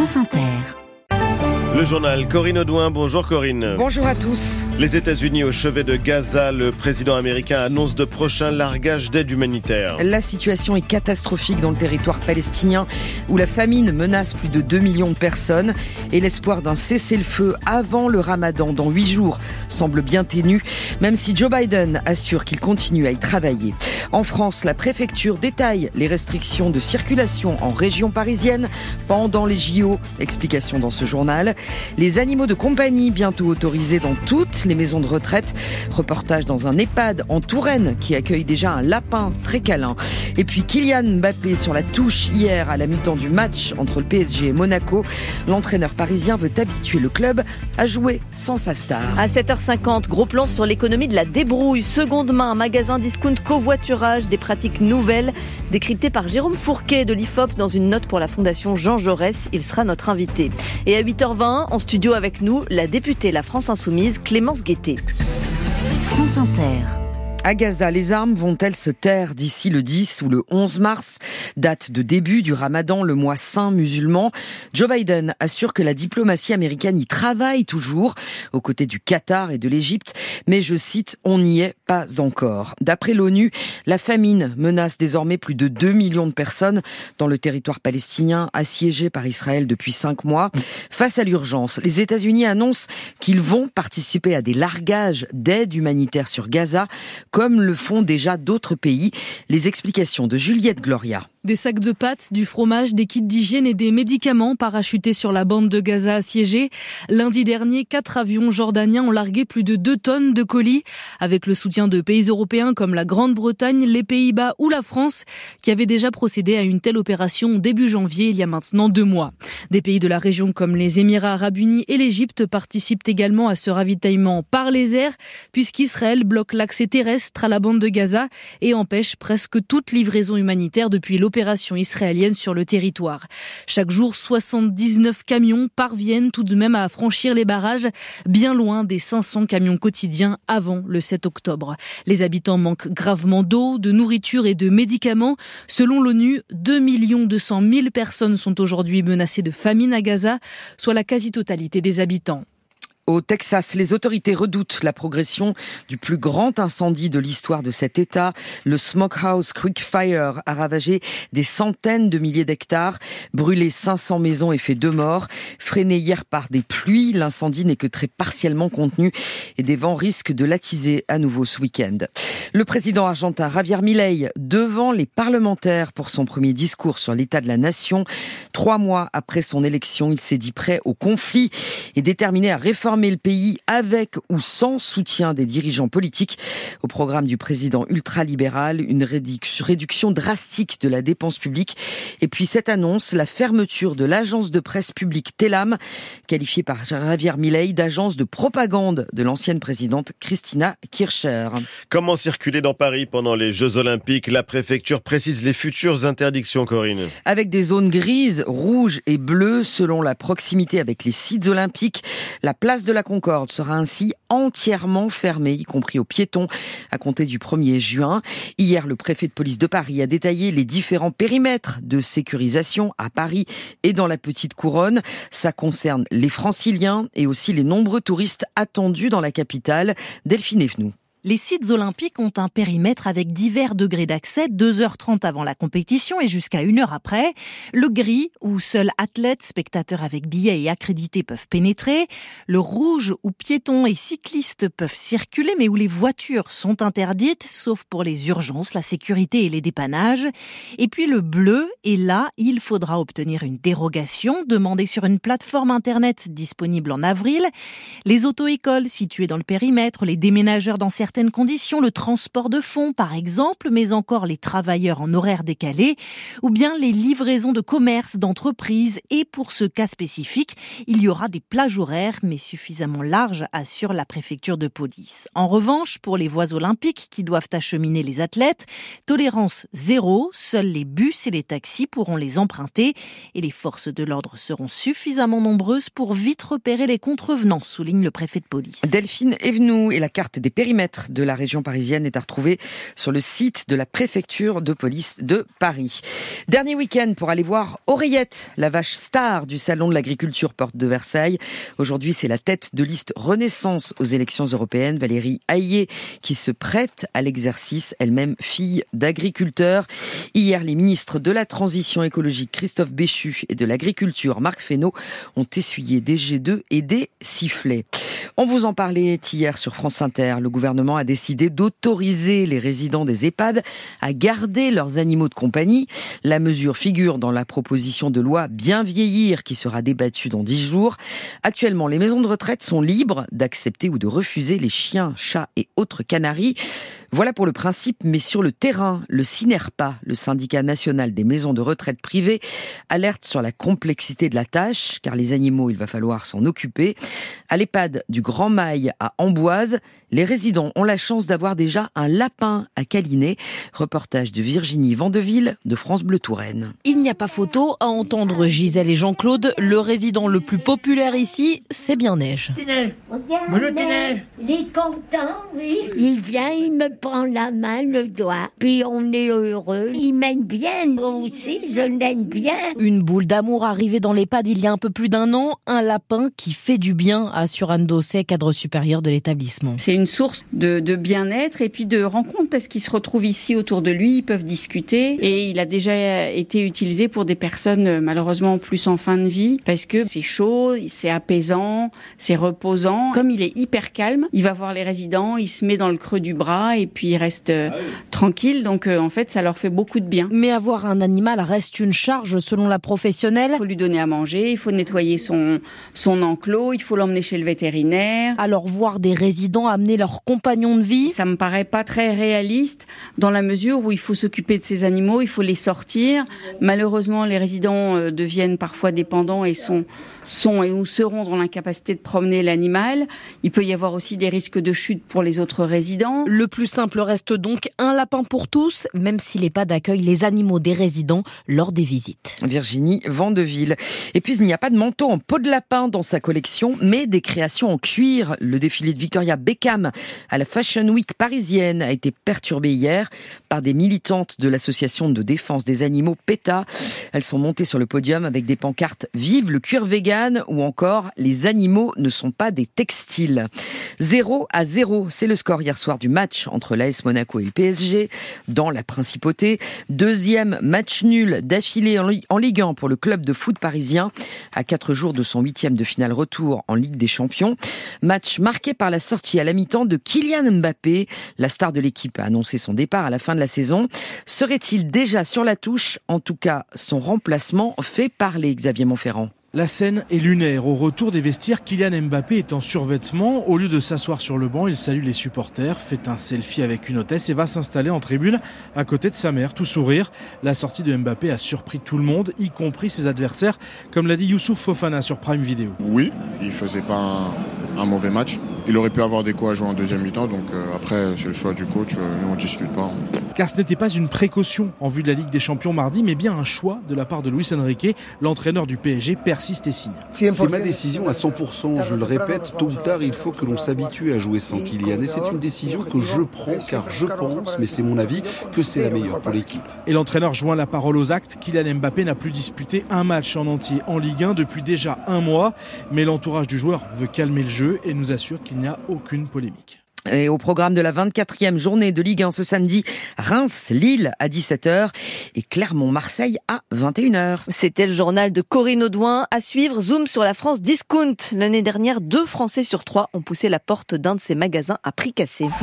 France Inter. Le journal Corinne Audouin. Bonjour Corinne. Bonjour à tous. Les États-Unis au chevet de Gaza, le président américain annonce de prochains largages d'aide humanitaire. La situation est catastrophique dans le territoire palestinien où la famine menace plus de 2 millions de personnes et l'espoir d'un cessez-le-feu avant le ramadan dans 8 jours semble bien ténu, même si Joe Biden assure qu'il continue à y travailler. En France, la préfecture détaille les restrictions de circulation en région parisienne pendant les JO. Explication dans ce journal. Les animaux de compagnie bientôt autorisés dans toutes les maisons de retraite. Reportage dans un EHPAD en Touraine qui accueille déjà un lapin très câlin. Et puis Kylian Mbappé sur la touche hier à la mi-temps du match entre le PSG et Monaco. L'entraîneur parisien veut habituer le club à jouer sans sa star. À 7h50, gros plan sur l'économie de la débrouille. Seconde main, magasin discount covoiturage, des pratiques nouvelles décryptées par Jérôme Fourquet de l'IFOP dans une note pour la Fondation Jean Jaurès. Il sera notre invité. Et à 8h20, en studio avec nous, la députée La France Insoumise, Clémence Guettet. France Inter. À Gaza, les armes vont-elles se taire d'ici le 10 ou le 11 mars, date de début du ramadan, le mois saint musulman Joe Biden assure que la diplomatie américaine y travaille toujours, aux côtés du Qatar et de l'Égypte, mais je cite, on n'y est pas encore. D'après l'ONU, la famine menace désormais plus de 2 millions de personnes dans le territoire palestinien assiégé par Israël depuis 5 mois. Face à l'urgence, les États-Unis annoncent qu'ils vont participer à des largages d'aide humanitaire sur Gaza comme le font déjà d'autres pays. Les explications de Juliette Gloria. Des sacs de pâtes, du fromage, des kits d'hygiène et des médicaments parachutés sur la bande de Gaza assiégée. Lundi dernier, quatre avions jordaniens ont largué plus de deux tonnes de colis, avec le soutien de pays européens comme la Grande-Bretagne, les Pays-Bas ou la France, qui avaient déjà procédé à une telle opération début janvier, il y a maintenant deux mois. Des pays de la région comme les Émirats arabes unis et l'Égypte participent également à ce ravitaillement par les airs, puisqu'Israël bloque l'accès terrestre à la bande de Gaza et empêche presque toute livraison humanitaire depuis l'opération opération israélienne sur le territoire. Chaque jour, 79 camions parviennent tout de même à franchir les barrages, bien loin des 500 camions quotidiens avant le 7 octobre. Les habitants manquent gravement d'eau, de nourriture et de médicaments. Selon l'ONU, 2 200 000 personnes sont aujourd'hui menacées de famine à Gaza, soit la quasi-totalité des habitants. Au Texas, les autorités redoutent la progression du plus grand incendie de l'histoire de cet État. Le Smokehouse Creek Fire a ravagé des centaines de milliers d'hectares, brûlé 500 maisons et fait deux morts. Freiné hier par des pluies, l'incendie n'est que très partiellement contenu et des vents risquent de l'attiser à nouveau ce week-end. Le président argentin Javier Milei devant les parlementaires pour son premier discours sur l'état de la nation. Trois mois après son élection, il s'est dit prêt au conflit et déterminé à réformer le pays avec ou sans soutien des dirigeants politiques. Au programme du président ultralibéral, une réduction drastique de la dépense publique. Et puis cette annonce, la fermeture de l'agence de presse publique Telam, qualifiée par Javier Milei d'agence de propagande de l'ancienne présidente Christina Kircher. Comment circuler dans Paris pendant les Jeux Olympiques? La préfecture précise les futures interdictions, Corinne. Avec des zones grises, rouges et bleues selon la proximité avec les sites olympiques, la place de la Concorde sera ainsi entièrement fermée, y compris aux piétons, à compter du 1er juin. Hier, le préfet de police de Paris a détaillé les différents périmètres de sécurisation à Paris et dans la petite couronne. Ça concerne les franciliens et aussi les nombreux touristes attendus dans la capitale. Delphine Evenou. Les sites olympiques ont un périmètre avec divers degrés d'accès, 2h30 avant la compétition et jusqu'à 1 heure après. Le gris, où seuls athlètes, spectateurs avec billets et accrédités peuvent pénétrer. Le rouge, où piétons et cyclistes peuvent circuler, mais où les voitures sont interdites, sauf pour les urgences, la sécurité et les dépannages. Et puis le bleu, et là, il faudra obtenir une dérogation demandée sur une plateforme internet disponible en avril. Les auto-écoles situées dans le périmètre, les déménageurs dans certains certaines conditions, le transport de fonds par exemple, mais encore les travailleurs en horaire décalé, ou bien les livraisons de commerce, d'entreprises. Et pour ce cas spécifique, il y aura des plages horaires, mais suffisamment larges, assure la préfecture de police. En revanche, pour les voies olympiques qui doivent acheminer les athlètes, tolérance zéro, seuls les bus et les taxis pourront les emprunter, et les forces de l'ordre seront suffisamment nombreuses pour vite repérer les contrevenants, souligne le préfet de police. Delphine Evenou et la carte des périmètres de la région parisienne est à retrouver sur le site de la préfecture de police de Paris. Dernier week-end pour aller voir Oreillette, la vache star du salon de l'agriculture porte de Versailles. Aujourd'hui, c'est la tête de liste Renaissance aux élections européennes, Valérie Haillé, qui se prête à l'exercice, elle-même fille d'agriculteur. Hier, les ministres de la Transition écologique, Christophe Béchu, et de l'Agriculture, Marc Fesneau, ont essuyé des G2 et des sifflets. On vous en parlait hier sur France Inter. Le gouvernement a décidé d'autoriser les résidents des EHPAD à garder leurs animaux de compagnie. La mesure figure dans la proposition de loi Bien vieillir qui sera débattue dans dix jours. Actuellement, les maisons de retraite sont libres d'accepter ou de refuser les chiens, chats et autres canaries. Voilà pour le principe, mais sur le terrain, le CINERPA, le syndicat national des maisons de retraite privées, alerte sur la complexité de la tâche, car les animaux, il va falloir s'en occuper. À l'EHPAD du Grand Mail à Amboise, les résidents ont la chance d'avoir déjà un lapin à câliner. Reportage de Virginie Vandeville de France Bleu Touraine. Il n'y a pas photo à entendre Gisèle et Jean-Claude. Le résident le plus populaire ici, c'est bien Neige. Il est content, oui. Il vient, il me prend la main, le doigt, puis on est heureux. Il m'aime bien, moi aussi, je l'aime bien. Une boule d'amour arrivée dans l'EHPAD il y a un peu plus d'un an, un lapin qui fait du bien, assure Anne Dosset, cadre supérieur de l'établissement. C'est une source de, de bien-être et puis de rencontre parce qu'ils se retrouvent ici autour de lui, ils peuvent discuter et il a déjà été utilisé pour des personnes euh, malheureusement plus en fin de vie parce que c'est chaud, c'est apaisant, c'est reposant. Comme il est hyper calme, il va voir les résidents, il se met dans le creux du bras et puis il reste euh, tranquille. Donc euh, en fait, ça leur fait beaucoup de bien. Mais avoir un animal reste une charge selon la professionnelle. Il faut lui donner à manger, il faut nettoyer son, son enclos, il faut l'emmener chez le vétérinaire. Alors voir des résidents amener leurs compagnons de vie, ça me paraît pas très réaliste dans la mesure où il faut s'occuper de ces animaux, il faut les sortir. Malheureusement, les résidents euh, deviennent parfois dépendants et sont sont et ou seront dans l'incapacité de promener l'animal. Il peut y avoir aussi des risques de chute pour les autres résidents. Le plus simple reste donc un lapin pour tous, même si l'EHPAD accueille les animaux des résidents lors des visites. Virginie Vandeville. Et puis il n'y a pas de manteau en peau de lapin dans sa collection, mais des créations en cuir. Le défilé de Victoria Beckham à la Fashion Week parisienne a été perturbé hier par des militantes de l'association de défense des animaux PETA. Elles sont montées sur le podium avec des pancartes Vive le cuir vegan ou encore Les animaux ne sont pas des textiles. 0 à 0, c'est le score hier soir du match entre l'AS Monaco et le PSG dans la principauté. Deuxième match nul d'affilée en Ligue 1 pour le club de foot parisien à quatre jours de son huitième de finale retour en Ligue des Champions. Match marqué par la sortie à la mi-temps de Kylian Mbappé. La star de l'équipe a annoncé son départ à la fin de la saison. Serait-il déjà sur la touche? En tout cas, son remplacement fait parler Xavier Montferrand. La scène est lunaire. Au retour des vestiaires, Kylian Mbappé est en survêtement. Au lieu de s'asseoir sur le banc, il salue les supporters, fait un selfie avec une hôtesse et va s'installer en tribune à côté de sa mère, tout sourire. La sortie de Mbappé a surpris tout le monde, y compris ses adversaires, comme l'a dit Youssouf Fofana sur Prime Video. Oui, il faisait pas un, mauvais match. Il aurait pu avoir des coups à jouer en deuxième mi-temps, donc euh, après c'est le choix du coach, euh, nous on discute pas. Car ce n'était pas une précaution en vue de la Ligue des Champions mardi, mais bien un choix de la part de Luis Enrique, l'entraîneur du PSG persiste et signe. C'est ma décision à 100%. Je le répète, tôt ou tard, il faut que l'on s'habitue à jouer sans Kylian. Et c'est une décision que je prends car je pense, mais c'est mon avis, que c'est la meilleure pour l'équipe. Et l'entraîneur joint la parole aux actes. Kylian Mbappé n'a plus disputé un match en entier en Ligue 1 depuis déjà un mois. Mais l'entourage du joueur veut calmer le jeu et nous assure qu'il n'y a aucune polémique. Et au programme de la 24e journée de Ligue 1 ce samedi, Reims-Lille à 17h et Clermont-Marseille à 21h. C'était le journal de Corinne Audouin. À suivre, zoom sur la France Discount. L'année dernière, deux Français sur trois ont poussé la porte d'un de ses magasins à prix cassé.